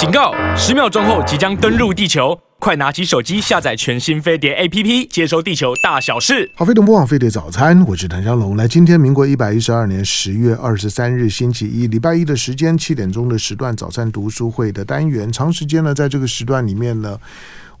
警告！十秒钟后即将登陆地球，快拿起手机下载全新飞碟 APP，接收地球大小事。好，飞碟播放飞碟早餐，我是谭小龙。来，今天民国一百一十二年十月二十三日星期一，礼拜一的时间七点钟的时段，早餐读书会的单元，长时间呢，在这个时段里面呢。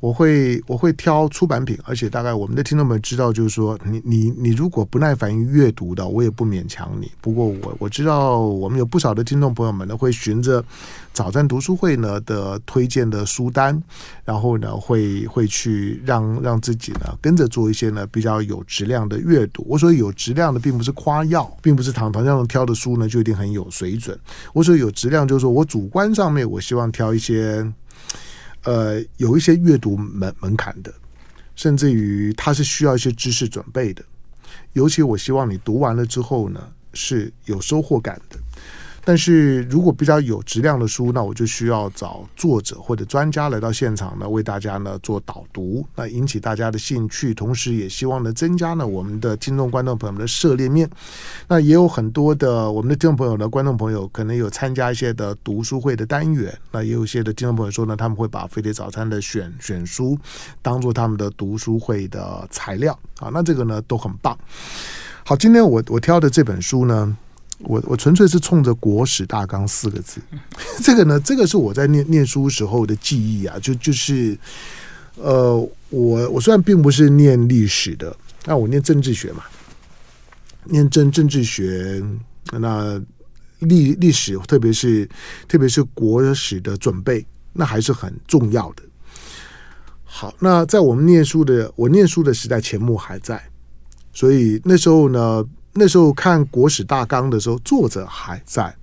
我会我会挑出版品，而且大概我们的听众们知道，就是说你你你如果不耐烦于阅读的，我也不勉强你。不过我我知道我们有不少的听众朋友们呢，会循着早餐读书会呢的推荐的书单，然后呢会会去让让自己呢跟着做一些呢比较有质量的阅读。我说有质量的，并不是夸耀，并不是唐唐这样挑的书呢就一定很有水准。我说有质量，就是说我主观上面我希望挑一些。呃，有一些阅读门门槛的，甚至于它是需要一些知识准备的。尤其我希望你读完了之后呢，是有收获感的。但是如果比较有质量的书，那我就需要找作者或者专家来到现场呢，为大家呢做导读，那引起大家的兴趣，同时也希望呢增加呢我们的听众观众朋友们的涉猎面。那也有很多的我们的听众朋友呢，观众朋友可能有参加一些的读书会的单元，那也有些的听众朋友说呢，他们会把飞碟早餐的选选书当做他们的读书会的材料啊，那这个呢都很棒。好，今天我我挑的这本书呢。我我纯粹是冲着“国史大纲”四个字，这个呢，这个是我在念念书时候的记忆啊，就就是，呃，我我虽然并不是念历史的，那我念政治学嘛，念政政治学，那历历史，特别是特别是国史的准备，那还是很重要的。好，那在我们念书的，我念书的时代，钱穆还在，所以那时候呢。那时候看国史大纲的时候，作者还在，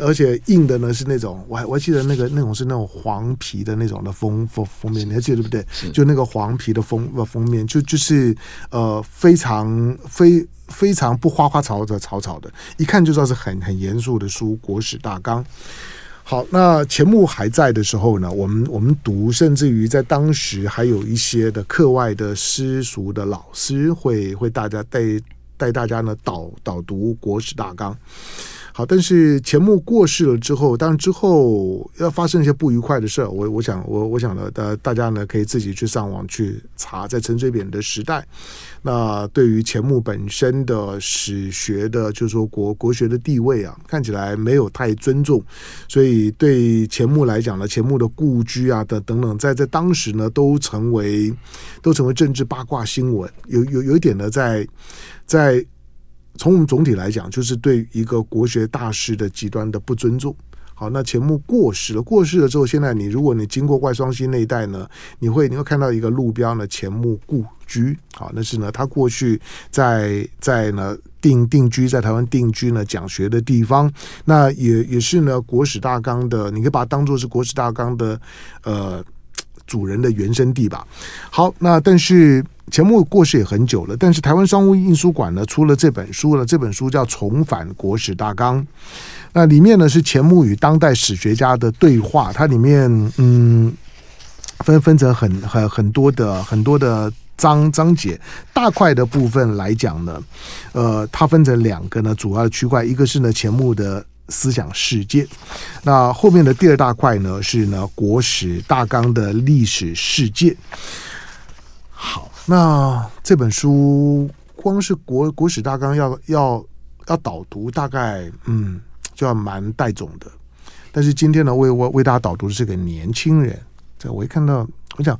而且印的呢是那种，我还我还记得那个那种是那种黄皮的那种的封封封面，你还记得对不对？就那个黄皮的封封面，就就是呃非常非非常不花花草草草草的，一看就知道是很很严肃的书。国史大纲。好，那钱穆还在的时候呢，我们我们读，甚至于在当时还有一些的课外的私塾的老师会会大家带。带大家呢导导读国史大纲，好，但是钱穆过世了之后，当然之后要发生一些不愉快的事儿，我我想我我想呢，大大家呢可以自己去上网去查，在陈水扁的时代，那对于钱穆本身的史学的，就是说国国学的地位啊，看起来没有太尊重，所以对钱穆来讲呢，钱穆的故居啊等等等，在在当时呢都成为都成为政治八卦新闻，有有有一点呢在。在从我们总体来讲，就是对一个国学大师的极端的不尊重。好，那钱穆过世了，过世了之后，现在你如果你经过外双溪那一带呢，你会你会看到一个路标呢，钱穆故居。好，那是呢，他过去在在呢定定居在台湾定居呢讲学的地方。那也也是呢国史大纲的，你可以把它当做是国史大纲的呃主人的原生地吧。好，那但是。钱穆过世也很久了，但是台湾商务印书馆呢出了这本书了，这本书叫《重返国史大纲》。那里面呢是钱穆与当代史学家的对话，它里面嗯分分成很很很多的很多的章章节。大块的部分来讲呢，呃，它分成两个呢主要的区块，一个是呢钱穆的思想世界，那后面的第二大块呢是呢国史大纲的历史世界。好。那这本书光是国国史大纲要要要导读，大概嗯就要蛮带种的。但是今天呢，为我为大家导读的是个年轻人，这我一看到。我想，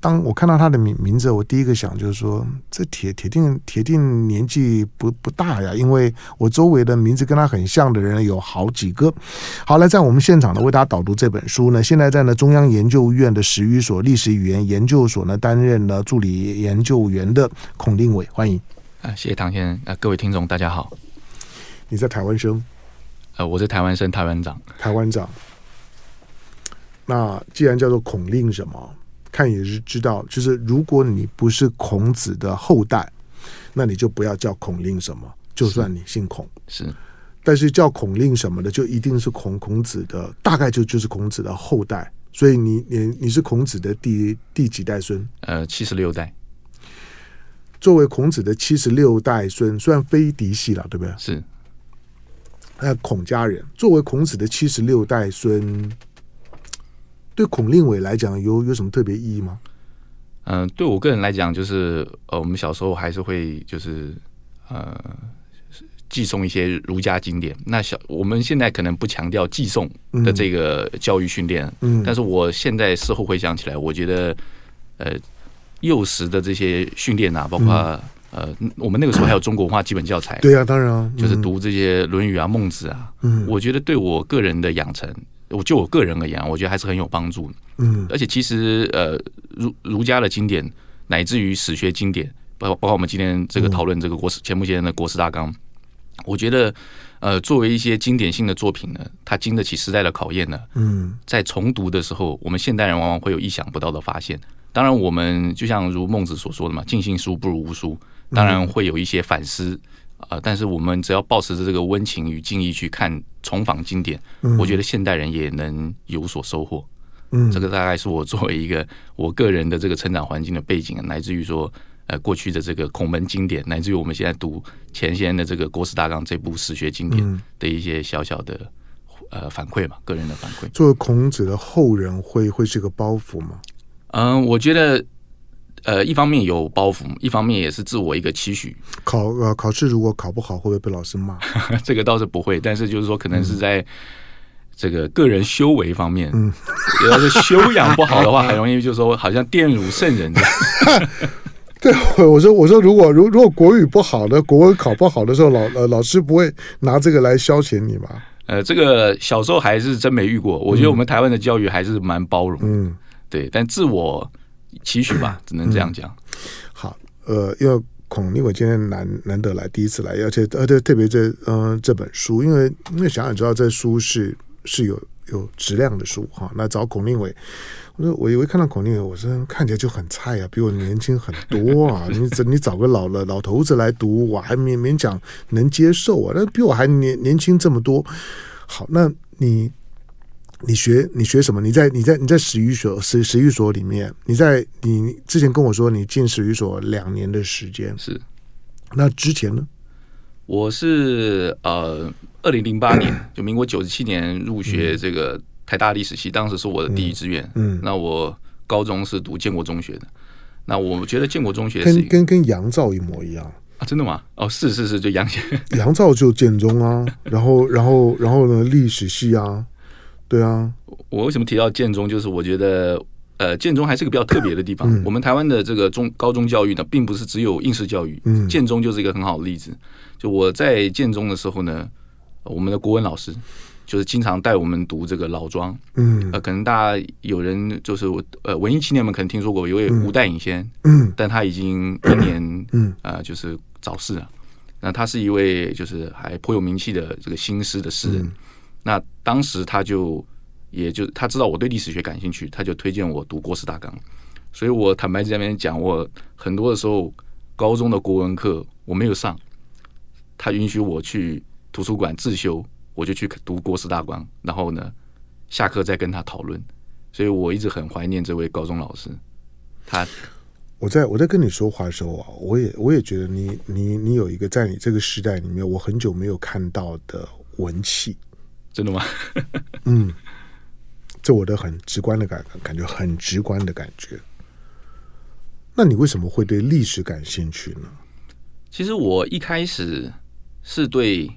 当我看到他的名名字，我第一个想就是说，这铁铁定铁定年纪不不大呀，因为我周围的名字跟他很像的人有好几个。好，来在我们现场呢，为大家导读这本书呢，现在在呢中央研究院的史语所历史语言研究所呢担任了助理研究员的孔令伟，欢迎。啊，谢谢唐先生。啊，各位听众大家好。你在台湾生？呃，我是台湾生，台湾长。台湾长。那既然叫做孔令什么？看也是知道，就是如果你不是孔子的后代，那你就不要叫孔令什么。就算你姓孔，是，但是叫孔令什么的，就一定是孔孔子的，大概就就是孔子的后代。所以你你你是孔子的第第几代孙？呃，七十六代。作为孔子的七十六代孙，虽然非嫡系了，对不对？是。那孔家人作为孔子的七十六代孙。对孔令伟来讲有有什么特别意义吗？嗯、呃，对我个人来讲，就是呃，我们小时候还是会就是呃。寄送一些儒家经典，那小我们现在可能不强调寄送的这个教育训练，嗯，但是我现在事后回想起来，我觉得，呃，幼时的这些训练啊，包括、嗯、呃，我们那个时候还有中国文化基本教材，对啊，当然啊，就是读这些《论语》啊、《孟子》啊，嗯，我觉得对我个人的养成，我就我个人而言，我觉得还是很有帮助，嗯，而且其实呃，儒儒家的经典，乃至于史学经典，包括包括我们今天这个讨论这个国史前目前的国史大纲。我觉得，呃，作为一些经典性的作品呢，它经得起时代的考验呢。嗯，在重读的时候，我们现代人往往会有意想不到的发现。当然，我们就像如孟子所说的嘛，“尽信书不如无书”，当然会有一些反思啊、呃。但是，我们只要保持着这个温情与敬意去看重访经典，我觉得现代人也能有所收获。嗯，这个大概是我作为一个我个人的这个成长环境的背景，乃至于说。呃，过去的这个孔门经典，乃至于我们现在读前些年的这个《国史大纲》这部史学经典的一些小小的呃反馈嘛，个人的反馈。作为孔子的后人会，会会是个包袱吗？嗯，我觉得呃，一方面有包袱，一方面也是自我一个期许。考呃考试如果考不好，会不会被老师骂？这个倒是不会，但是就是说，可能是在这个个人修为方面，嗯，要是修养不好的话，很容易就是说好像玷辱圣人这样。对，我说我说，如果如如果国语不好的，国文考不好的时候，老呃老师不会拿这个来消遣你吗？呃，这个小时候还是真没遇过。我觉得我们台湾的教育还是蛮包容，嗯，对。但自我期许吧，只能这样讲。嗯、好，呃，因为孔令伟今天难难得来，第一次来，而且而且特别这嗯、呃、这本书，因为因为想想知道这书是是有有质量的书哈，那找孔令伟。我以为看到孔令伟，我说看起来就很菜啊，比我年轻很多啊。你你找个老了老头子来读，我还勉勉强能接受啊。那比我还年年轻这么多。好，那你你学你学什么？你在你在你在史语所史史语所里面，你在你之前跟我说你进史语所两年的时间是。那之前呢？我是呃，二零零八年 就民国九十七年入学这个。嗯台大历史系当时是我的第一志愿，嗯，嗯，那我高中是读建国中学的，那我觉得建国中学跟跟跟杨照一模一样啊，真的吗？哦，是是是，就杨 杨照就建中啊，然后然后然后呢，历史系啊，对啊，我为什么提到建中？就是我觉得呃，建中还是个比较特别的地方。嗯、我们台湾的这个中高中教育呢，并不是只有应试教育，嗯，建中就是一个很好的例子。就我在建中的时候呢，我们的国文老师。就是经常带我们读这个老庄，嗯，呃，可能大家有人就是呃文艺青年们可能听说过一位吴代隐先，嗯，但他已经一年，嗯，呃，就是早逝了。那他是一位就是还颇有名气的这个新诗的诗人。嗯、那当时他就也就他知道我对历史学感兴趣，他就推荐我读《国史大纲》。所以我坦白在那边讲，我很多的时候高中的国文课我没有上，他允许我去图书馆自修。我就去读《国史大纲》，然后呢，下课再跟他讨论。所以我一直很怀念这位高中老师。他，我在我在跟你说话的时候啊，我也我也觉得你你你有一个在你这个时代里面，我很久没有看到的文气。真的吗？嗯，这我的很直观的感感觉，很直观的感觉。那你为什么会对历史感兴趣呢？其实我一开始是对。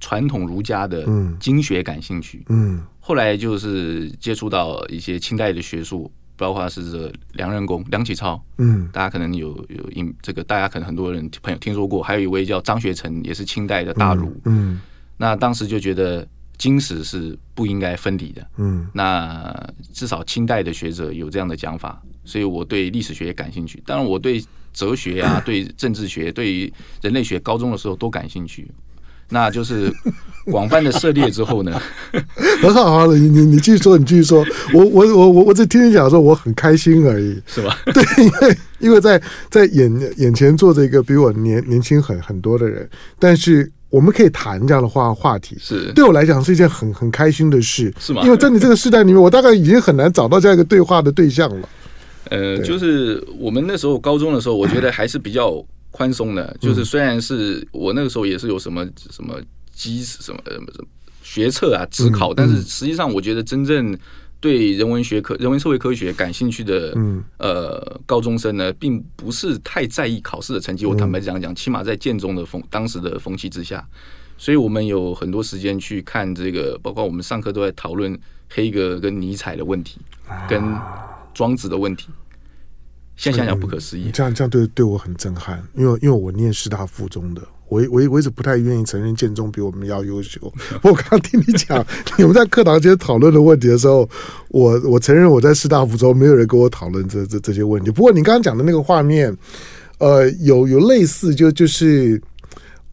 传统儒家的经学感兴趣，嗯，嗯，后来就是接触到一些清代的学术，包括是这个梁任公、梁启超，嗯，大家可能有有印这个，大家可能很多人朋友听说过，还有一位叫张学成，也是清代的大儒，嗯，嗯，那当时就觉得经史是不应该分离的，嗯，那至少清代的学者有这样的讲法，所以我对历史学也感兴趣，当然我对哲学啊、对政治学、对人类学，高中的时候都感兴趣。那就是广泛的涉猎之后呢，很好，好的，你你继续说，你继续说，我我我我我只听你讲说我很开心而已，是吧？对，因为因为在在眼眼前坐着一个比我年年轻很很多的人，但是我们可以谈这样的话话题，是对我来讲是一件很很开心的事，是吗？因为在你这个时代里面，我大概已经很难找到这样一个对话的对象了。呃，就是我们那时候高中的时候，我觉得还是比较。宽松的，就是虽然是我那个时候也是有什么什么机什么什么学测啊、自考，但是实际上我觉得真正对人文学科、人文社会科学感兴趣的，嗯，呃，高中生呢，并不是太在意考试的成绩。我坦白讲讲，起码在建中的风当时的风气之下，所以我们有很多时间去看这个，包括我们上课都在讨论黑格跟尼采的问题，跟庄子的问题。现在想想不可思议，这样这样对对我很震撼，因为因为我念师大附中的。我我我一直不太愿意承认建中比我们要优秀。我刚刚听你讲你们在课堂间讨论的问题的时候，我我承认我在师大附中没有人跟我讨论这这这些问题。不过你刚刚讲的那个画面，呃，有有类似，就就是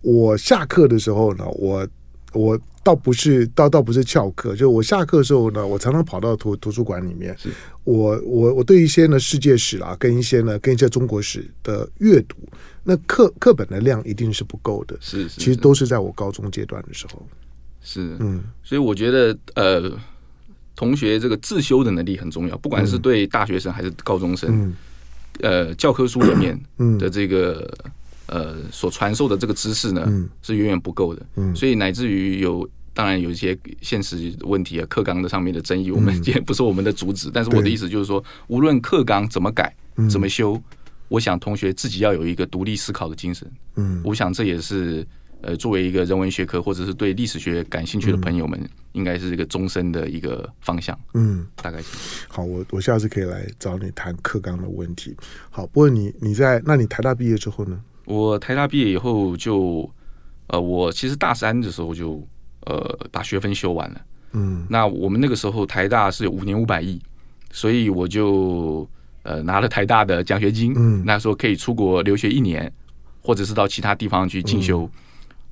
我下课的时候呢，我我。倒不是，倒倒不是翘课，就我下课的时候呢，我常常跑到图图书馆里面。我我我对一些呢世界史啊，跟一些呢跟一些中国史的阅读，那课课本的量一定是不够的。是，是，其实都是在我高中阶段的时候。是，嗯，所以我觉得呃，同学这个自修的能力很重要，不管是对大学生还是高中生，嗯、呃，教科书里面的这个。呃，所传授的这个知识呢，嗯、是远远不够的，嗯、所以乃至于有，当然有一些现实问题啊，课纲的上面的争议，我们也不是我们的主旨。嗯、但是我的意思就是说，无论课纲怎么改，嗯、怎么修，我想同学自己要有一个独立思考的精神。嗯，我想这也是呃，作为一个人文学科或者是对历史学感兴趣的朋友们，应该是一个终身的一个方向。嗯，大概是。好，我我下次可以来找你谈课纲的问题。好，不过你你在，那你台大毕业之后呢？我台大毕业以后就，呃，我其实大三的时候就，呃，把学分修完了。嗯，那我们那个时候台大是有五年五百亿，所以我就呃拿了台大的奖学金。嗯，那时候可以出国留学一年，或者是到其他地方去进修。嗯、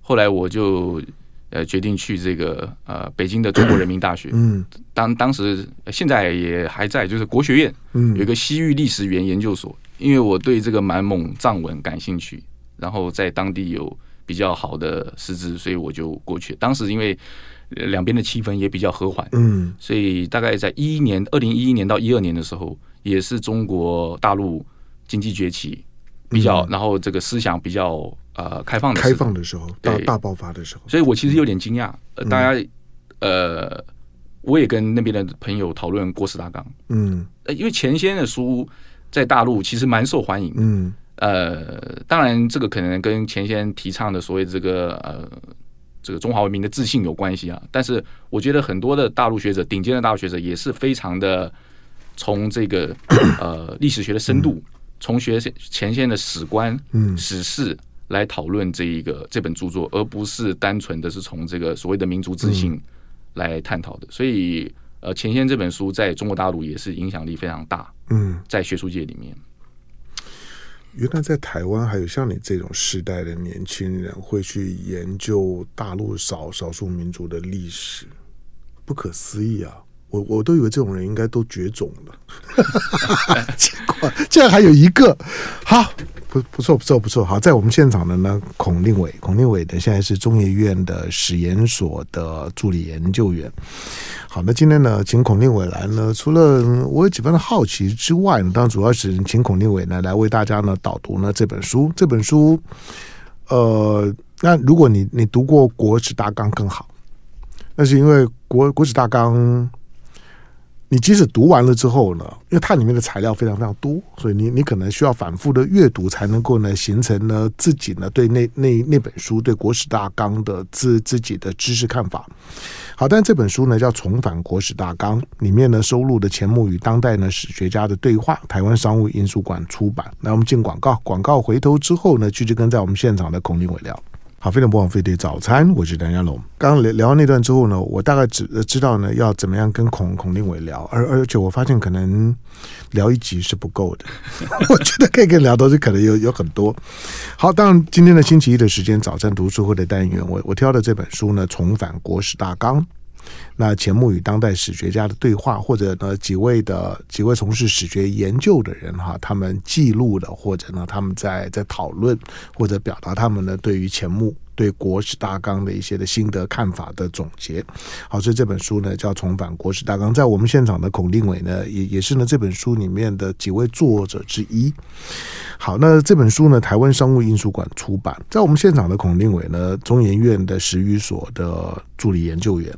后来我就呃决定去这个呃北京的中国人民大学。嗯，当当时现在也还在，就是国学院，嗯，有一个西域历史语言研究所。因为我对这个满蒙藏文感兴趣，然后在当地有比较好的师资，所以我就过去。当时因为两边的气氛也比较和缓，嗯，所以大概在一一年，二零一一年到一二年的时候，也是中国大陆经济崛起比较，然后这个思想比较呃开放的开放的时候，大大爆发的时候。所以我其实有点惊讶，呃，大家呃，我也跟那边的朋友讨论《国史大纲》，嗯，因为钱先的书。在大陆其实蛮受欢迎，嗯，呃，当然这个可能跟前先提倡的所谓这个呃这个中华文明的自信有关系啊。但是我觉得很多的大陆学者，顶尖的大陆学者也是非常的从这个呃历史学的深度，从学前线的史观、史事来讨论这一个这本著作，而不是单纯的是从这个所谓的民族自信来探讨的。所以。呃，前线这本书在中国大陆也是影响力非常大。嗯，在学术界里面，原来在台湾还有像你这种时代的年轻人会去研究大陆少少数民族的历史，不可思议啊！我我都以为这种人应该都绝种了，结 果 竟然还有一个，好。不不错不错不错，好，在我们现场的呢，孔令伟，孔令伟呢现在是中研院的史研所的助理研究员。好，那今天呢，请孔令伟来呢，除了我有几分的好奇之外呢，当然主要是请孔令伟呢来为大家呢导读呢这本书。这本书，呃，那如果你你读过《国史大纲》更好，那是因为国《国国史大纲》。你即使读完了之后呢，因为它里面的材料非常非常多，所以你你可能需要反复的阅读，才能够呢形成呢自己呢对那那那本书对国史大纲的自自己的知识看法。好，但这本书呢叫《重返国史大纲》，里面呢收录的钱穆与当代呢史学家的对话，台湾商务印书馆出版。那我们进广告，广告回头之后呢，继续跟在我们现场的孔令伟聊。好，非常不枉费的早餐，我是梁家龙。刚刚聊聊完那段之后呢，我大概知知道呢要怎么样跟孔孔令伟聊，而而且我发现可能聊一集是不够的，我觉得可以跟聊都是可能有有很多。好，当然今天的星期一的时间，早餐读书会的单元，我我挑的这本书呢，重返国史大纲。那钱穆与当代史学家的对话，或者呢几位的几位从事史学研究的人哈，他们记录的，或者呢他们在在讨论或者表达他们呢对于钱穆对国史大纲的一些的心得看法的总结。好，所以这本书呢叫《重返国史大纲》。在我们现场的孔令伟呢，也也是呢这本书里面的几位作者之一。好，那这本书呢，台湾商务印书馆出版。在我们现场的孔令伟呢，中研院的史语所的助理研究员。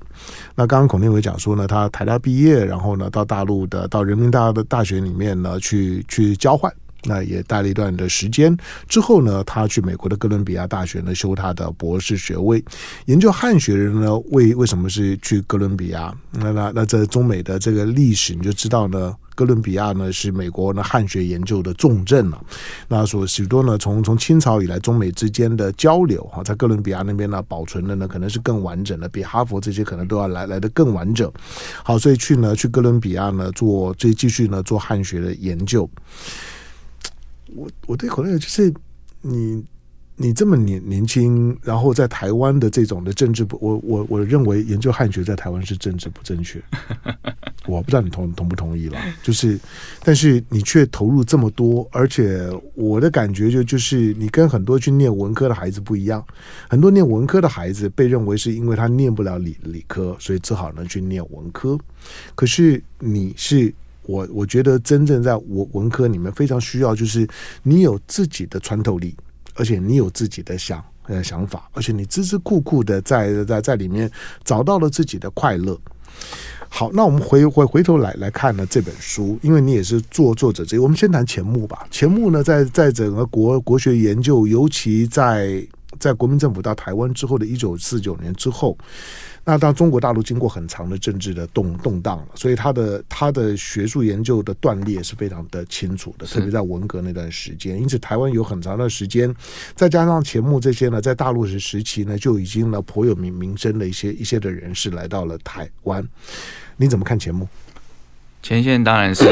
那刚刚孔令伟讲说呢，他台大毕业，然后呢到大陆的到人民大的大学里面呢去去交换。那也待了一段的时间之后呢，他去美国的哥伦比亚大学呢修他的博士学位，研究汉学人呢，为为什么是去哥伦比亚？那那那这中美的这个历史你就知道呢，哥伦比亚呢是美国呢汉学研究的重镇了。那所许多呢，从从清朝以来中美之间的交流哈，在哥伦比亚那边呢保存的呢可能是更完整的，比哈佛这些可能都要来来得更完整。好，所以去呢去哥伦比亚呢做这继续呢做汉学的研究。我我对孔令伟就是你你这么年年轻，然后在台湾的这种的政治不，我我我认为研究汉学在台湾是政治不正确，我不知道你同同不同意了。就是，但是你却投入这么多，而且我的感觉就就是你跟很多去念文科的孩子不一样，很多念文科的孩子被认为是因为他念不了理理科，所以只好呢去念文科。可是你是。我我觉得真正在文文科里面非常需要，就是你有自己的穿透力，而且你有自己的想呃想法，而且你孜孜酷酷的在在在里面找到了自己的快乐。好，那我们回回回头来来看呢这本书，因为你也是作作者之一，我们先谈钱穆吧。钱穆呢，在在整个国国学研究，尤其在在国民政府到台湾之后的一九四九年之后。那当中国大陆经过很长的政治的动动荡了，所以他的他的学术研究的断裂是非常的清楚的，特别在文革那段时间。因此，台湾有很长的时间，再加上钱穆这些呢，在大陆时时期呢，就已经呢颇有名名声的一些一些的人士来到了台湾。你怎么看钱穆？钱先生当然是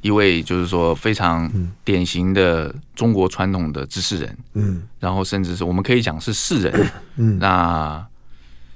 一位，就是说非常典型的中国传统的知识人，嗯，然后甚至是我们可以讲是士人，嗯，那。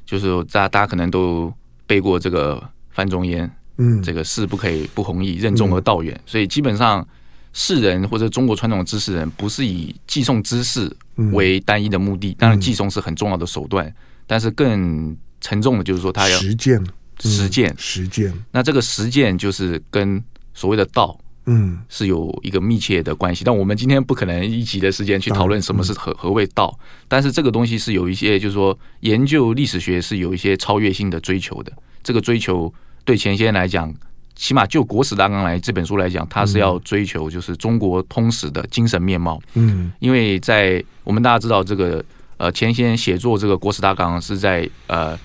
就是大家大家可能都背过这个范仲淹，嗯，这个士不可以不弘毅，任重而道远。所以基本上士人或者中国传统的知识人，不是以寄送知识为单一的目的。当然，寄送是很重要的手段，但是更沉重的就是说他要实践，实践，实践。那这个实践就是跟所谓的道。嗯，是有一个密切的关系，但我们今天不可能一集的时间去讨论什么是何何谓道。但是这个东西是有一些，就是说研究历史学是有一些超越性的追求的。这个追求对钱先生来讲，起码就《国史大纲》来这本书来讲，他是要追求就是中国通史的精神面貌。嗯，因为在我们大家知道这个呃，钱先生写作这个《国史大纲》是在呃，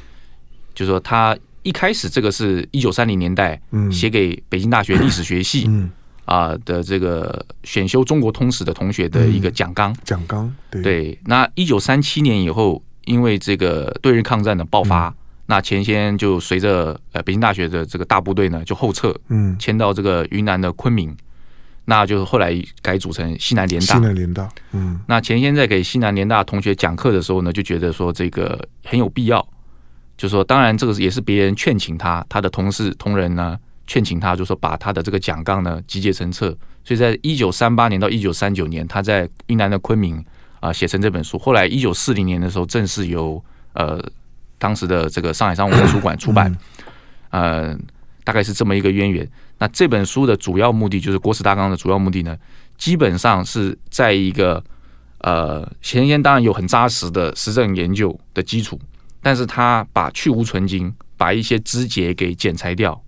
就是说他一开始这个是一九三零年代写给北京大学历史学系。嗯。啊的这个选修中国通史的同学的一个讲纲，讲纲对，对。那一九三七年以后，因为这个对日抗战的爆发，嗯、那钱先就随着呃北京大学的这个大部队呢就后撤，嗯，迁到这个云南的昆明，那就是后来改组成西南联大，西南联大，嗯。那钱先在给西南联大同学讲课的时候呢，就觉得说这个很有必要，就说当然这个也是别人劝请他，他的同事同仁呢。劝请他，就说把他的这个讲纲呢集结成册，所以在一九三八年到一九三九年，他在云南的昆明啊写成这本书。后来一九四零年的时候，正式由呃当时的这个上海商务图书馆出版，呃，大概是这么一个渊源。那这本书的主要目的，就是《国史大纲》的主要目的呢，基本上是在一个呃，前先当然有很扎实的实证研究的基础，但是他把去芜存菁，把一些枝节给剪裁掉。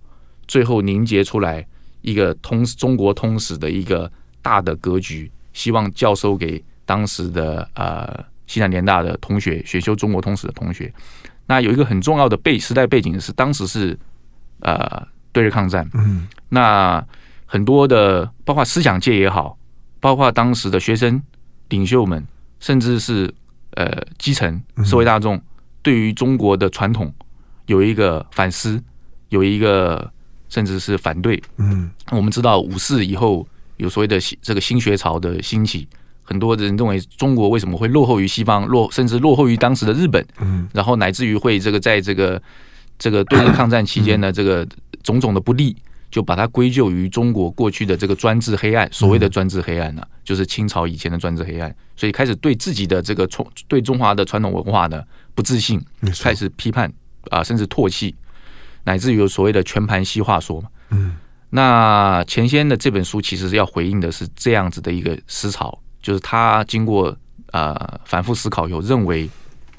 最后凝结出来一个通中国通史的一个大的格局，希望教授给当时的呃西南联大的同学，选修中国通史的同学。那有一个很重要的背时代背景是，当时是呃对日抗战，嗯，那很多的包括思想界也好，包括当时的学生领袖们，甚至是呃基层社会大众，对于中国的传统有一个反思，有一个。甚至是反对。嗯，我们知道五四以后有所谓的这个新学潮的兴起，很多人认为中国为什么会落后于西方，落甚至落后于当时的日本。嗯，然后乃至于会这个在这个这个对日抗战期间的，这个种种的不利，就把它归咎于中国过去的这个专制黑暗，所谓的专制黑暗呢、啊，就是清朝以前的专制黑暗，所以开始对自己的这个从对中华的传统文化呢不自信，开始批判啊，甚至唾弃，乃至于有所谓的全盘西化说嘛。嗯，那钱先的这本书其实是要回应的是这样子的一个思潮，就是他经过呃反复思考以后，认为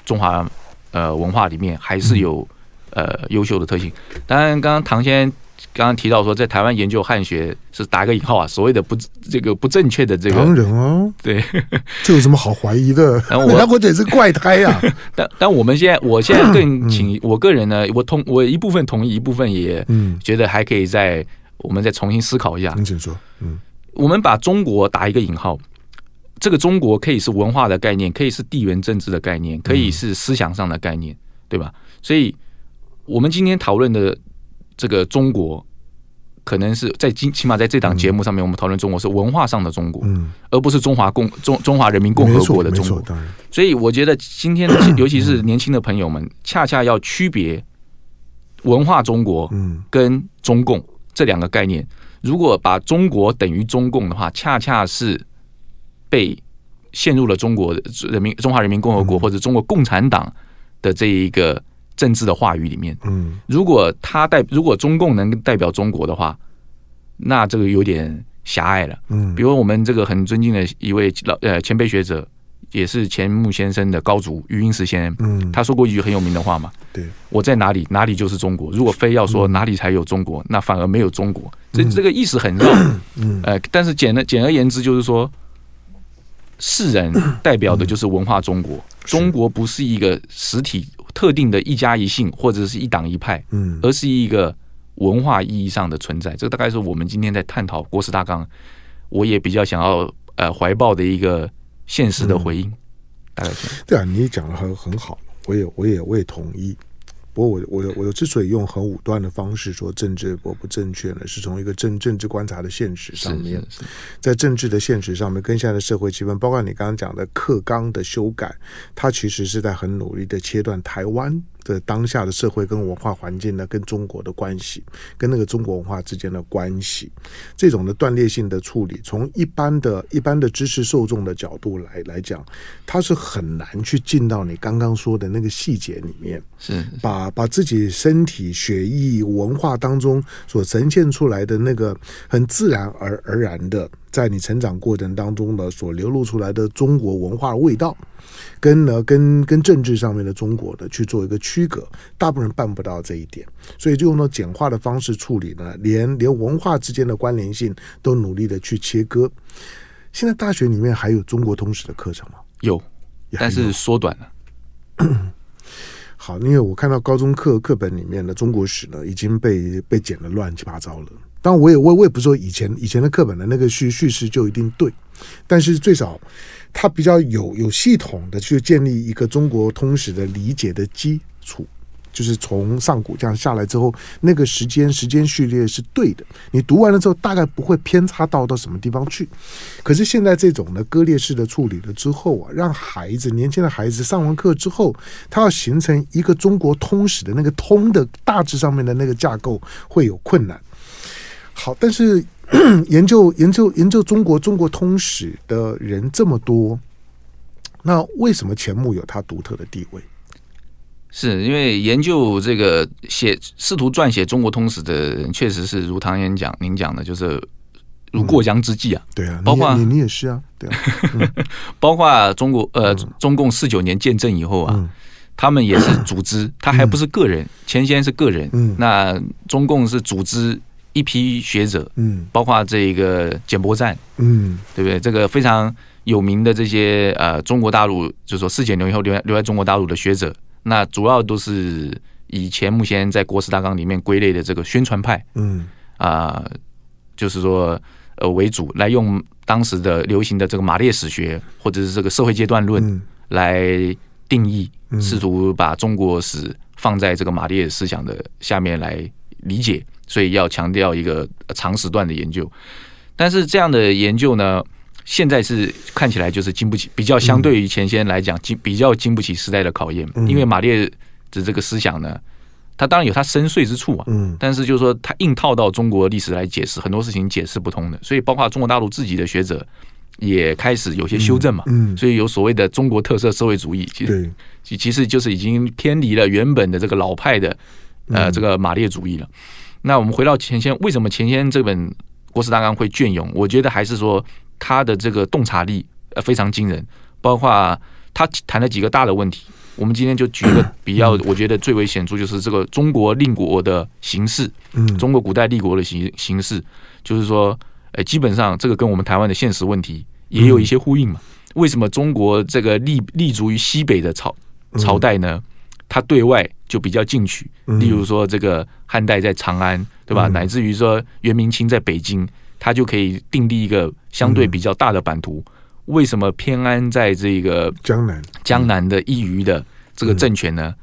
中华呃文化里面还是有呃优秀的特性。当然，刚刚唐先。刚刚提到说，在台湾研究汉学是打个引号啊，所谓的不这个不正确的这个，当然啊，对，这有什么好怀疑的？然后我 或者是怪胎呀？但但我们现在，我现在更 请我个人呢，我同我一部分同意，一部分也嗯觉得还可以再我们再重新思考一下。您请说，嗯，我们把中国打一个引号，这个中国可以是文化的概念，可以是地缘政治的概念，可以是思想上的概念，对吧？所以我们今天讨论的。这个中国可能是在今起码在这档节目上面，我们讨论中国是文化上的中国，嗯，而不是中华共中中华人民共和国的中国。所以我觉得今天的 尤其是年轻的朋友们，恰恰要区别文化中国跟中共这两个概念。如果把中国等于中共的话，恰恰是被陷入了中国人民中华人民共和国或者中国共产党的这一个。政治的话语里面，嗯，如果他代如果中共能代表中国的话，那这个有点狭隘了，嗯，比如我们这个很尊敬的一位老呃前辈学者，也是钱穆先生的高祖余英时先生，嗯，他说过一句很有名的话嘛，对，我在哪里哪里就是中国，如果非要说哪里才有中国，那反而没有中国，这这个意思很绕，嗯，呃，但是简而简而言之就是说，世人代表的就是文化中国，中国不是一个实体。特定的一家一姓或者是一党一派，嗯，而是一个文化意义上的存在。这个大概是我们今天在探讨国史大纲，我也比较想要呃怀抱的一个现实的回应。大概是对啊，你讲的很很好，我也我也我也同意。不过我我我之所以用很武断的方式说政治我不正确呢，是从一个政政治观察的现实上面，在政治的现实上面，跟现在的社会气氛，包括你刚刚讲的课纲的修改，它其实是在很努力的切断台湾。的当下的社会跟文化环境呢，跟中国的关系，跟那个中国文化之间的关系，这种的断裂性的处理，从一般的一般的知识受众的角度来来讲，它是很难去进到你刚刚说的那个细节里面，是把把自己身体血液文化当中所呈现出来的那个很自然而而然的，在你成长过程当中呢，所流露出来的中国文化味道。跟呢，跟跟政治上面的中国的去做一个区隔，大部分人办不到这一点，所以就用那简化的方式处理呢，连连文化之间的关联性都努力的去切割。现在大学里面还有中国通史的课程吗？有，但是缩短了。好，因为我看到高中课课本里面的中国史呢，已经被被剪得乱七八糟了。当然，我也我我也不说以前以前的课本的那个叙叙事就一定对，但是最少。它比较有有系统的去建立一个中国通史的理解的基础，就是从上古这样下来之后，那个时间时间序列是对的。你读完了之后，大概不会偏差到到什么地方去。可是现在这种的割裂式的处理了之后啊，让孩子年轻的孩子上完课之后，他要形成一个中国通史的那个通的大致上面的那个架构会有困难。好，但是。研究研究研究中国中国通史的人这么多，那为什么钱穆有他独特的地位？是因为研究这个写试图撰写中国通史的人，确实是如唐先讲您讲的，就是如过江之鲫啊。对啊，包括你你也是啊，对啊，嗯、包括中国呃中共四九年建政以后啊，嗯、他们也是组织，他还不是个人，前先是个人，嗯，那中共是组织。一批学者，嗯，包括这个简伯赞，嗯，对不对？这个非常有名的这些呃，中国大陆，就是说四九年以后留留在中国大陆的学者，那主要都是以前目前在国史大纲里面归类的这个宣传派，嗯。啊、呃，就是说呃为主，来用当时的流行的这个马列史学或者是这个社会阶段论来定义，试图把中国史放在这个马列思想的下面来理解。所以要强调一个长时段的研究，但是这样的研究呢，现在是看起来就是经不起，比较相对于前先来讲，经比较经不起时代的考验。因为马列的这个思想呢，它当然有它深邃之处啊，嗯，但是就是说它硬套到中国历史来解释很多事情解释不通的，所以包括中国大陆自己的学者也开始有些修正嘛，嗯，所以有所谓的中国特色社会主义，其实其实就是已经偏离了原本的这个老派的呃这个马列主义了。那我们回到前先，为什么前先这本国史大纲会隽永？我觉得还是说他的这个洞察力呃非常惊人，包括他谈了几个大的问题。我们今天就举一个 比较，我觉得最为显著就是这个中国立国的形式，嗯，中国古代立国的形形式，就是说，呃，基本上这个跟我们台湾的现实问题也有一些呼应嘛。为什么中国这个立立足于西北的朝朝代呢？它对外就比较进取，例如说这个汉代在长安，对吧？乃至于说元明清在北京，它就可以定立一个相对比较大的版图。为什么偏安在这个江南。江南的一隅的这个政权呢？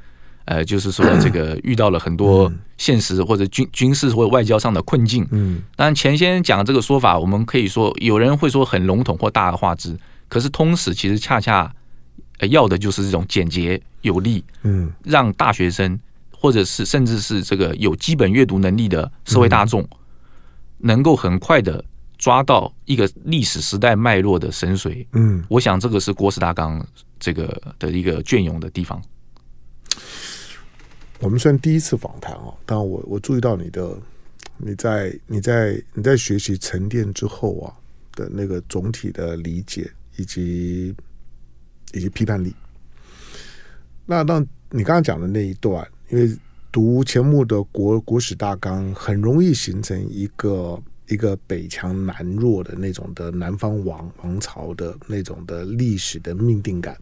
呃，就是说这个遇到了很多现实或者军军事或者外交上的困境。嗯，当然前先讲这个说法，我们可以说有人会说很笼统或大而化之，可是通史其实恰恰要的就是这种简洁有力，嗯，让大学生或者是甚至是这个有基本阅读能力的社会大众能够很快的。抓到一个历史时代脉络的神髓，嗯，我想这个是国史大纲这个的一个隽永的地方。我们算第一次访谈啊，但我我注意到你的你在你在你在学习沉淀之后啊的那个总体的理解以及以及批判力。那那你刚刚讲的那一段，因为读钱穆的国国史大纲，很容易形成一个。一个北强南弱的那种的南方王王朝的那种的历史的命定感，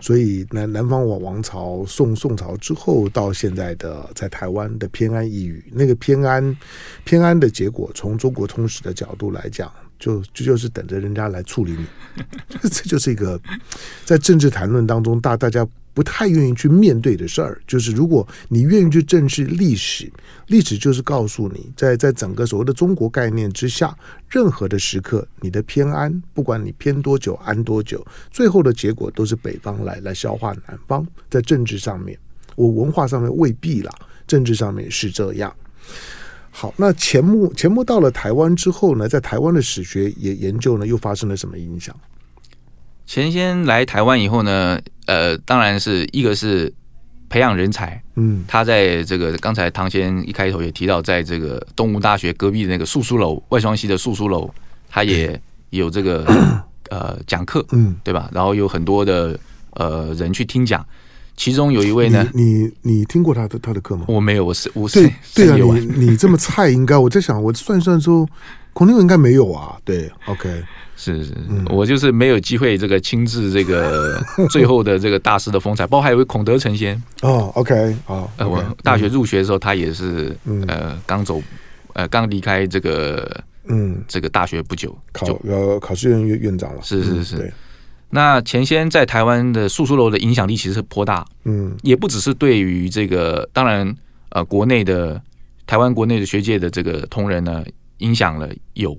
所以南南方王王朝宋宋朝之后到现在的在台湾的偏安一隅，那个偏安偏安的结果，从中国通史的角度来讲，就就就是等着人家来处理你，这就是一个在政治谈论当中大大家。不太愿意去面对的事儿，就是如果你愿意去正视历史，历史就是告诉你，在在整个所谓的中国概念之下，任何的时刻，你的偏安，不管你偏多久，安多久，最后的结果都是北方来来消化南方。在政治上面，我文化上面未必啦，政治上面是这样。好，那钱穆钱穆到了台湾之后呢，在台湾的史学也研究呢，又发生了什么影响？钱先来台湾以后呢，呃，当然是一个是培养人才，嗯，他在这个刚才唐先一开头也提到，在这个东吴大学隔壁的那个宿书楼，外双溪的宿书楼，他也有这个呃讲课，嗯，对吧？然后有很多的呃人去听讲，其中有一位呢，你你，你听过他的他的课吗？我没有，我是我是对对啊，你你这么菜，应该我在想，我算算说，孔令勇应该没有啊，对，OK。是是，我就是没有机会这个亲自这个 最后的这个大师的风采，包括还有一位孔德成先哦，OK 好，呃，我大学入学的时候，他也是呃刚走呃刚离开这个嗯。这个大学不久，考呃考试院院院长了，是是是。那钱先在台湾的宿书楼的影响力其实是颇大，嗯，也不只是对于这个，当然呃国内的台湾国内的学界的这个同仁呢，影响了有。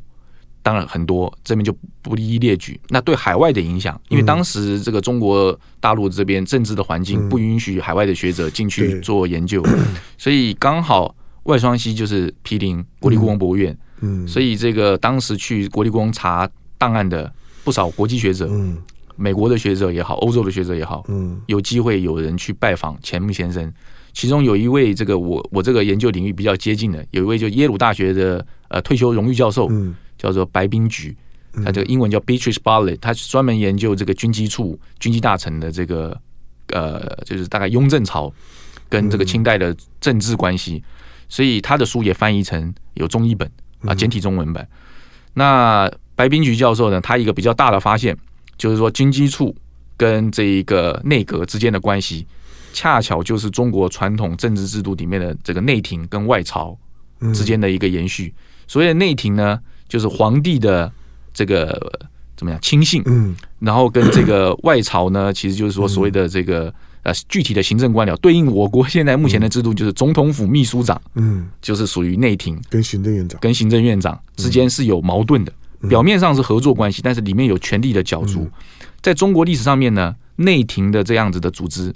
当然很多，这边就不一一列举。那对海外的影响，因为当时这个中国大陆这边政治的环境不允许海外的学者进去做研究，所以刚好外双溪就是毗邻国立故宫博物院，嗯所以这个当时去国立故宫查档案的不少国际学者，美国的学者也好，欧洲的学者也好，嗯。有机会有人去拜访钱穆先生。其中有一位这个我我这个研究领域比较接近的，有一位就耶鲁大学的呃退休荣誉教授。嗯。叫做白冰菊，他这个英文叫 Beatrice Bartlett，他是专门研究这个军机处、军机大臣的这个呃，就是大概雍正朝跟这个清代的政治关系，所以他的书也翻译成有中译本啊，简体中文版。那白冰菊教授呢，他一个比较大的发现就是说，军机处跟这一个内阁之间的关系，恰巧就是中国传统政治制度里面的这个内廷跟外朝之间的一个延续。所谓的内廷呢，就是皇帝的这个怎么样亲信，嗯，然后跟这个外朝呢，其实就是说所谓的这个呃具体的行政官僚，对应我国 现在目前的制度，就是总统府秘书长，嗯，就是属于内廷，跟行政院长。跟行政院长之间是有矛盾的，表面上是合作关系，但是里面有权力的角逐。在中国历史上面呢，内廷的这样子的组织，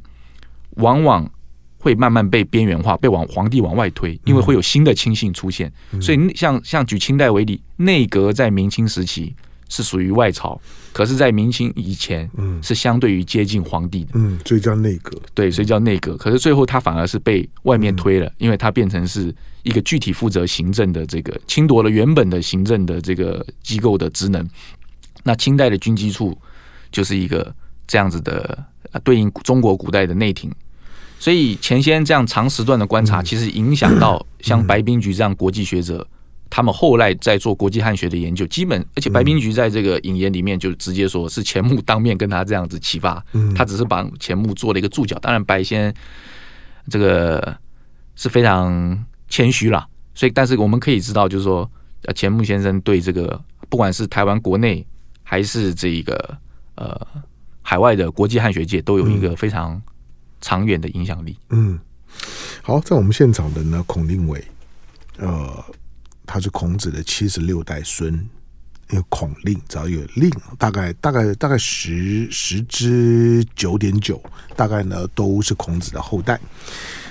往往会慢慢被边缘化，被往皇帝往外推，因为会有新的亲信出现。所以像像举清代为例，内阁在明清时期是属于外朝，可是，在明清以前，嗯是相对于接近皇帝的，嗯，所以叫内阁，对，所以叫内阁。可是最后他反而是被外面推了，因为他变成是一个具体负责行政的这个，侵夺了原本的行政的这个机构的职能。那清代的军机处就是一个这样子的，对应中国古代的内廷。所以前先这样长时段的观察，其实影响到像白冰菊这样国际学者，他们后来在做国际汉学的研究，基本而且白冰菊在这个引言里面就直接说是钱穆当面跟他这样子启发，他只是把钱穆做了一个注脚。当然白先这个是非常谦虚啦，所以但是我们可以知道，就是说钱穆先生对这个不管是台湾国内还是这个呃海外的国际汉学界，都有一个非常。长远的影响力。嗯，好，在我们现场的呢，孔令伟，呃，他是孔子的七十六代孙，有孔令只要有令，大概大概大概十十之九点九，大概呢都是孔子的后代。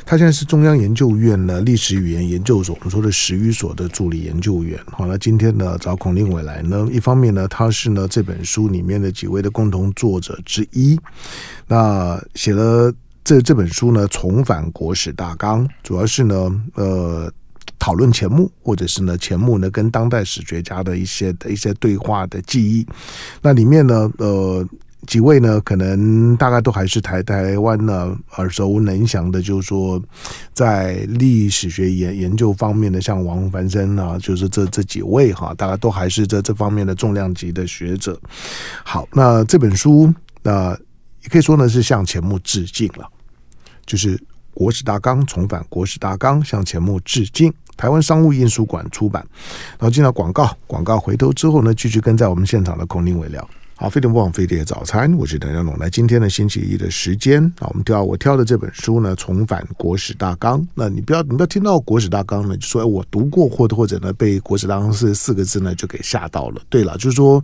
他现在是中央研究院呢历史语言研究所，我们说的史语所的助理研究员。好了，今天呢找孔令伟来呢，一方面呢他是呢这本书里面的几位的共同作者之一，那写了。这这本书呢，重返国史大纲，主要是呢，呃，讨论钱穆，或者是呢，钱穆呢跟当代史学家的一些的一些对话的记忆。那里面呢，呃，几位呢，可能大概都还是台台湾呢耳熟能详的，就是说，在历史学研研究方面的，像王凡生啊，就是这这几位哈，大概都还是这这方面的重量级的学者。好，那这本书，那也可以说呢，是向钱穆致敬了。就是《国史大纲》重返《国史大纲》，向钱穆致敬。台湾商务印书馆出版。然后进到广告，广告回头之后呢，继续跟在我们现场的孔令伟聊。好，飞碟不枉飞碟早餐，我是谭家龙。来，今天的星期一的时间啊，我们挑我挑的这本书呢，重返《国史大纲》。那你不要，你不要听到《国史大纲》呢，就说哎，我读过，或或者呢，被《国史大纲》四四个字呢就给吓到了。对了，就是说，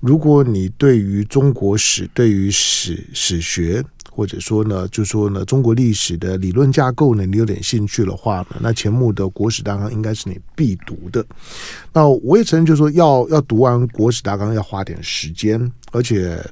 如果你对于中国史，对于史史学。或者说呢，就说呢，中国历史的理论架构呢，你有点兴趣的话呢，那钱穆的《国史大纲》应该是你必读的。那我也承认，就是说要要读完《国史大纲》要花点时间，而且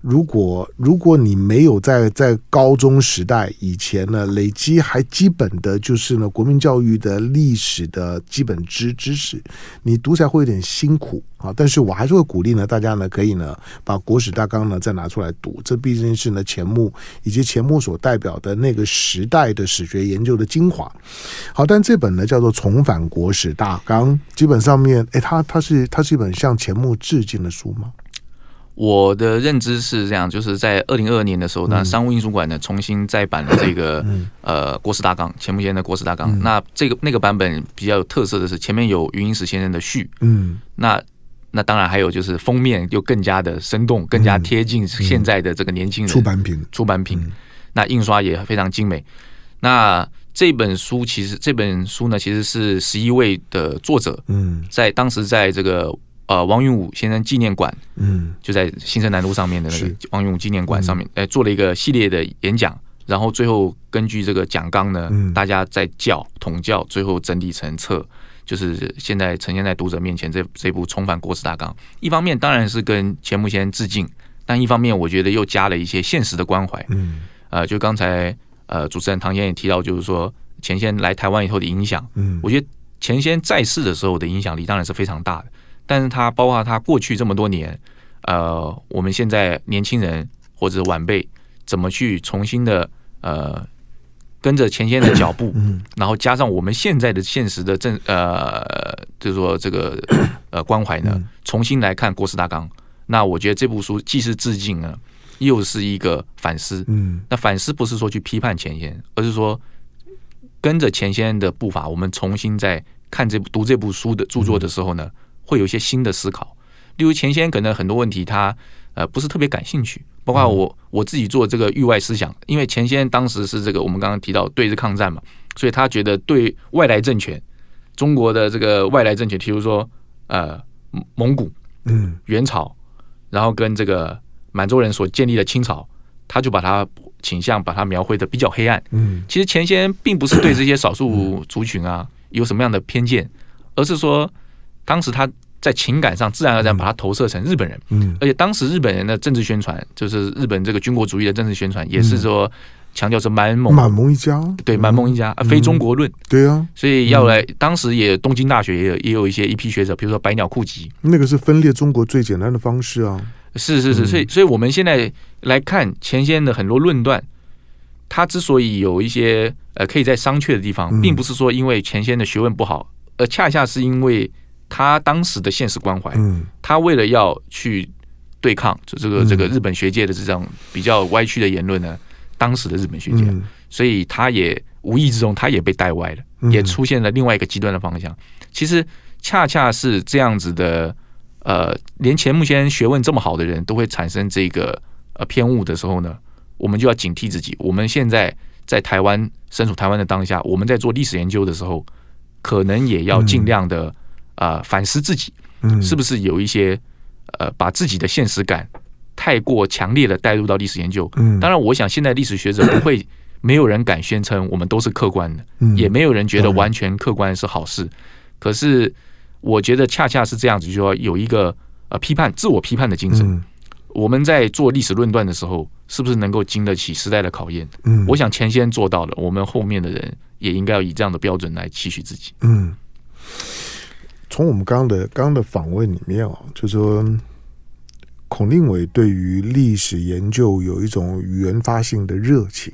如果如果你没有在在高中时代以前呢累积还基本的就是呢国民教育的历史的基本知知识，你读起来会有点辛苦。啊，但是我还是会鼓励呢，大家呢可以呢把《国史大纲》呢再拿出来读，这毕竟是呢钱穆以及钱穆所代表的那个时代的史学研究的精华。好，但这本呢叫做《重返国史大纲》，基本上面，哎，它它是它是一本向钱穆致敬的书吗？我的认知是这样，就是在二零二二年的时候，那商务印书馆呢重新再版了这个呃《国史大纲》，钱穆先生的《国史大纲》。那这个那个版本比较有特色的是前面有余英时先生的序，嗯，那。那当然还有就是封面又更加的生动，更加贴近现在的这个年轻人。出版品，出版品，那印刷也非常精美。那这本书其实这本书呢，其实是十一位的作者，嗯，在当时在这个呃王云武先生纪念馆，嗯，就在新生南路上面的那个王云武纪念馆上面，哎，做了一个系列的演讲，然后最后根据这个讲纲呢，大家在教统教，最后整理成册。就是现在呈现在读者面前这这部重返国史大纲，一方面当然是跟钱穆先生致敬，但一方面我觉得又加了一些现实的关怀。嗯，呃，就刚才呃主持人唐先也提到，就是说钱先来台湾以后的影响。嗯，我觉得钱先在世的时候的影响力当然是非常大的，但是他包括他过去这么多年，呃，我们现在年轻人或者晚辈怎么去重新的呃。跟着钱先的脚步，然后加上我们现在的现实的政呃，就是说这个呃关怀呢，重新来看国史大纲。那我觉得这部书既是致敬呢，又是一个反思。嗯，那反思不是说去批判钱先，而是说跟着钱先的步伐，我们重新在看这部读这部书的著作的时候呢，会有一些新的思考。例如前先可能很多问题他呃不是特别感兴趣。包括我我自己做这个域外思想，因为前先当时是这个我们刚刚提到对日抗战嘛，所以他觉得对外来政权，中国的这个外来政权，譬如说呃蒙古、嗯元朝，然后跟这个满洲人所建立的清朝，他就把它倾向把它描绘的比较黑暗。嗯，其实前先并不是对这些少数族群啊有什么样的偏见，而是说当时他在情感上自然而然把他投射成日本人。嗯，而且当时日本人的政治宣传，就是日本这个军国主义的政治宣传，也是说强调是满蒙满蒙一家，对满蒙一家，非中国论。对啊，所以要来，当时也东京大学也有也有一些一批学者，比如说百鸟库吉，那个是分裂中国最简单的方式啊。是是是，所以所以我们现在来看前先的很多论断，他之所以有一些呃可以在商榷的地方，并不是说因为前先的学问不好，而恰恰是因为他当时的现实关怀。嗯，他为了要去对抗这这个这个日本学界的这种比较歪曲的言论呢，当时的日本学界，所以他也无意之中他也被带歪了，也出现了另外一个极端的方向。其实恰恰是这样子的。呃，连钱穆先学问这么好的人都会产生这个呃偏误的时候呢，我们就要警惕自己。我们现在在台湾身处台湾的当下，我们在做历史研究的时候，可能也要尽量的啊、呃、反思自己，是不是有一些呃把自己的现实感太过强烈的带入到历史研究。当然，我想现在历史学者不会没有人敢宣称我们都是客观的，也没有人觉得完全客观是好事。可是。我觉得恰恰是这样子，就说有一个呃批判、自我批判的精神。我们在做历史论断的时候，是不是能够经得起时代的考验？嗯，我想前先做到了，我们后面的人也应该要以这样的标准来期许自己。嗯，从我们刚刚的刚刚的访问里面啊，就说孔令伟对于历史研究有一种原发性的热情。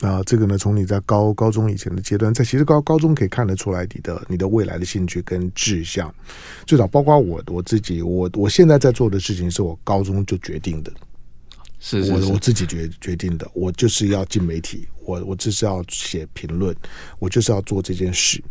啊，这个呢，从你在高高中以前的阶段，在其实高高中可以看得出来你的你的未来的兴趣跟志向，最早包括我我自己，我我现在在做的事情是我高中就决定的，是，是，是我我自己决决定的，我就是要进媒体，我我就是要写评论，我就是要做这件事。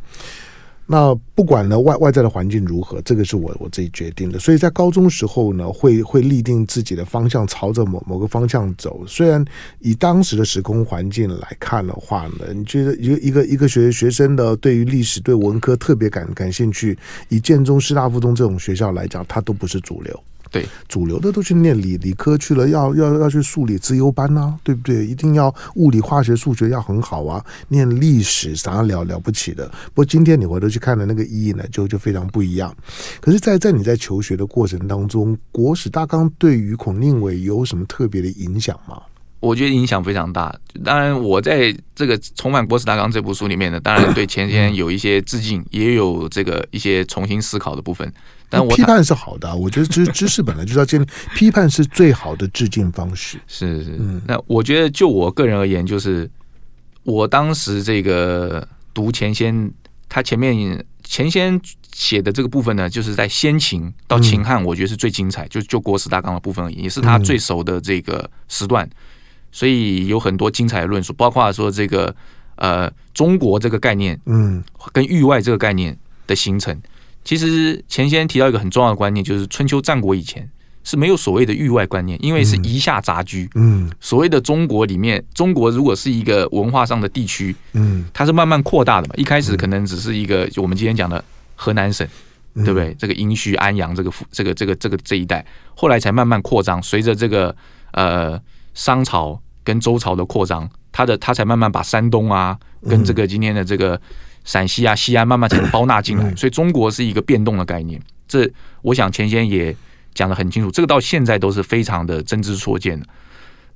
那不管呢外外在的环境如何，这个是我我自己决定的。所以在高中时候呢，会会立定自己的方向，朝着某某个方向走。虽然以当时的时空环境来看的话呢，你觉得一个一个一个学学生的对于历史对文科特别感感兴趣，以建中师大附中这种学校来讲，它都不是主流。对，主流的都去念理理科去了，要要要去数理资优班呐、啊，对不对？一定要物理、化学、数学要很好啊。念历史啥了了不起的？不过今天你回头去看的那个意义呢，就就非常不一样。可是在，在在你在求学的过程当中，国史大纲对于孔令伟有什么特别的影响吗？我觉得影响非常大。当然，我在这个重返国史大纲这部书里面呢，当然对前先有一些致敬，也有这个一些重新思考的部分。但我批判是好的，我觉得知知识本来就是要建立 批判是最好的致敬方式。是是，那我觉得就我个人而言，就是我当时这个读前先，他前面前先写的这个部分呢，就是在先秦到秦汉，我觉得是最精彩，就就国史大纲的部分而已，也是他最熟的这个时段，所以有很多精彩的论述，包括说这个呃中国这个概念，嗯，跟域外这个概念的形成。其实前先提到一个很重要的观念，就是春秋战国以前是没有所谓的域外观念，因为是夷夏杂居。嗯，所谓的中国里面，中国如果是一个文化上的地区，嗯，它是慢慢扩大的嘛。一开始可能只是一个，就我们今天讲的河南省，对不对？这个殷墟、安阳这个这个这个这个这一带，后来才慢慢扩张。随着这个呃商朝跟周朝的扩张，它的它才慢慢把山东啊跟这个今天的这个。陕西啊，西安慢慢才能包纳进来，所以中国是一个变动的概念。这我想前先也讲得很清楚，这个到现在都是非常的真知灼见的。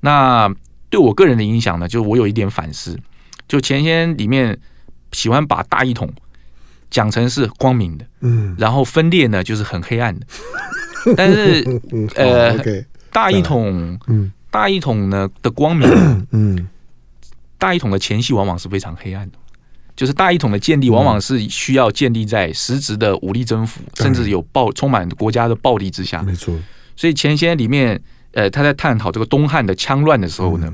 那对我个人的影响呢，就我有一点反思，就前先里面喜欢把大一统讲成是光明的，嗯，然后分裂呢就是很黑暗的。但是呃，大一统，嗯，大一统呢的光明，嗯，大一统的前戏往往是非常黑暗的。就是大一统的建立，往往是需要建立在实质的武力征服，甚至有暴充满国家的暴力之下。没错。所以前些里面，呃，他在探讨这个东汉的羌乱的时候呢，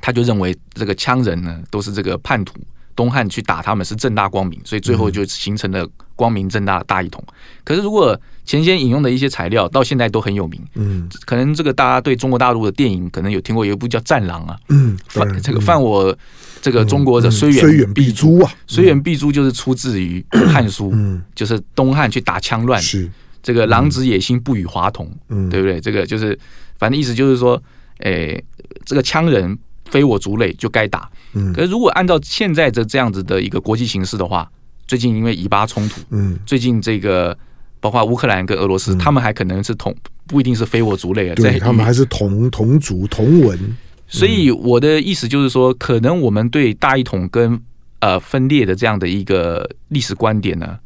他就认为这个羌人呢都是这个叛徒，东汉去打他们是正大光明，所以最后就形成了光明正大的大一统。可是如果前先引用的一些材料到现在都很有名，嗯，可能这个大家对中国大陆的电影可能有听过，有一部叫《战狼》啊，嗯，犯这个犯我。这个中国的虽远虽远必诛啊，虽远必诛就是出自于《汉书》，嗯就是东汉去打羌乱，是这个狼子野心不与华同，嗯对不对？这个就是反正意思就是说，诶，这个羌人非我族类就该打。嗯，可是如果按照现在的这样子的一个国际形势的话，最近因为以巴冲突，嗯，最近这个包括乌克兰跟俄罗斯，他们还可能是同不一定是非我族类啊，对，他们还是同同族同文。所以我的意思就是说，可能我们对大一统跟呃分裂的这样的一个历史观点呢，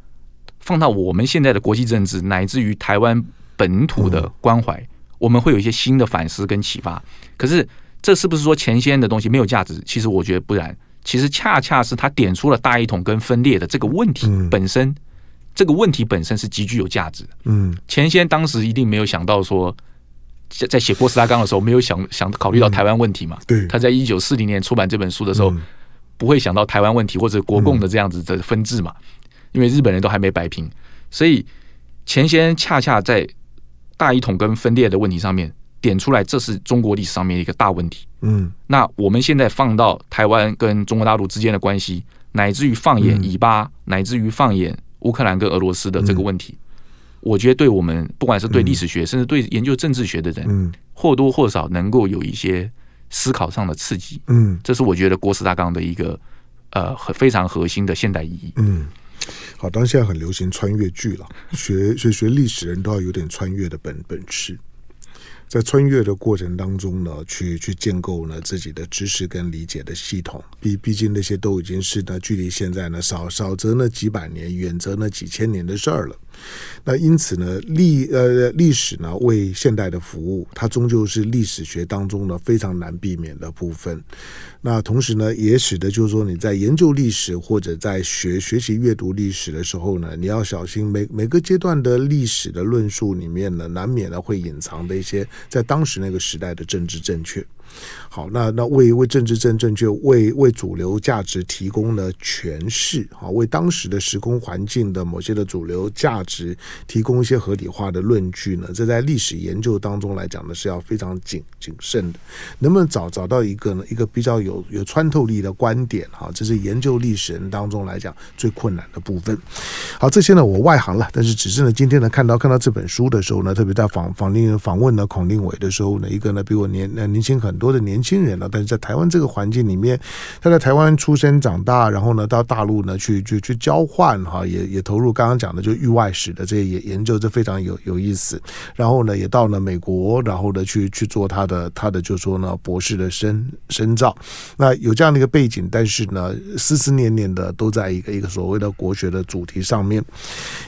放到我们现在的国际政治，乃至于台湾本土的关怀，我们会有一些新的反思跟启发。可是，这是不是说前先的东西没有价值？其实我觉得不然。其实恰恰是他点出了大一统跟分裂的这个问题本身，这个问题本身是极具有价值的。嗯，前先当时一定没有想到说。在写波斯拉冈的时候，没有想想考虑到台湾问题嘛？对，他在一九四零年出版这本书的时候，不会想到台湾问题或者国共的这样子的分治嘛？因为日本人都还没摆平，所以钱先恰恰在大一统跟分裂的问题上面点出来，这是中国历史上面一个大问题。嗯，那我们现在放到台湾跟中国大陆之间的关系，乃至于放眼以巴，乃至于放眼乌克兰跟俄罗斯的这个问题。我觉得对我们，不管是对历史学，甚至对研究政治学的人，或多或少能够有一些思考上的刺激。嗯，这是我觉得国史大纲的一个呃非常核心的现代意义。嗯，好，当然现在很流行穿越剧了，学学学历史人都要有点穿越的本本事。在穿越的过程当中呢，去去建构呢自己的知识跟理解的系统。毕毕竟那些都已经是呢距离现在呢少少则呢几百年，远则呢几千年的事儿了。那因此呢历呃历史呢为现代的服务，它终究是历史学当中呢非常难避免的部分。那同时呢，也使得就是说你在研究历史或者在学学习阅读历史的时候呢，你要小心每每个阶段的历史的论述里面呢，难免呢会隐藏的一些在当时那个时代的政治正确。好，那那为为政治正正确，为为主流价值提供了诠释，好，为当时的时空环境的某些的主流价值时提供一些合理化的论据呢？这在历史研究当中来讲呢，是要非常谨谨慎的。能不能找找到一个呢？一个比较有有穿透力的观点？哈，这是研究历史人当中来讲最困难的部分。好，这些呢我外行了，但是只是呢今天呢看到看到这本书的时候呢，特别在访访令访问呢孔令伟的时候呢，一个呢比我年年轻很多的年轻人了，但是在台湾这个环境里面，他在台湾出生长大，然后呢到大陆呢去去去交换哈，也也投入刚刚讲的就域外史的这些研究，这非常有有意思。然后呢也到了美国，然后呢去去做他的他的就说呢博士的深深造。那有这样的一个背景，但是呢思思念念的都在一个一个所谓的国学的主题上面。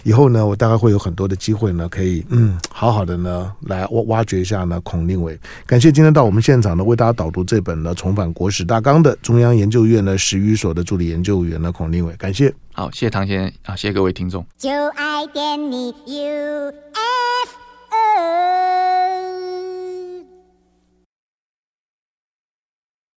以后呢我大概会有很多的机会呢，可以嗯好好的呢来挖挖掘一下呢孔令伟。感谢今天到我们现场呢为大家。导读这本呢，重返国史大纲的中央研究院呢史语所的助理研究员呢孔令伟，感谢。好谢谢唐先生啊谢谢各位听众。就爱点你 ufo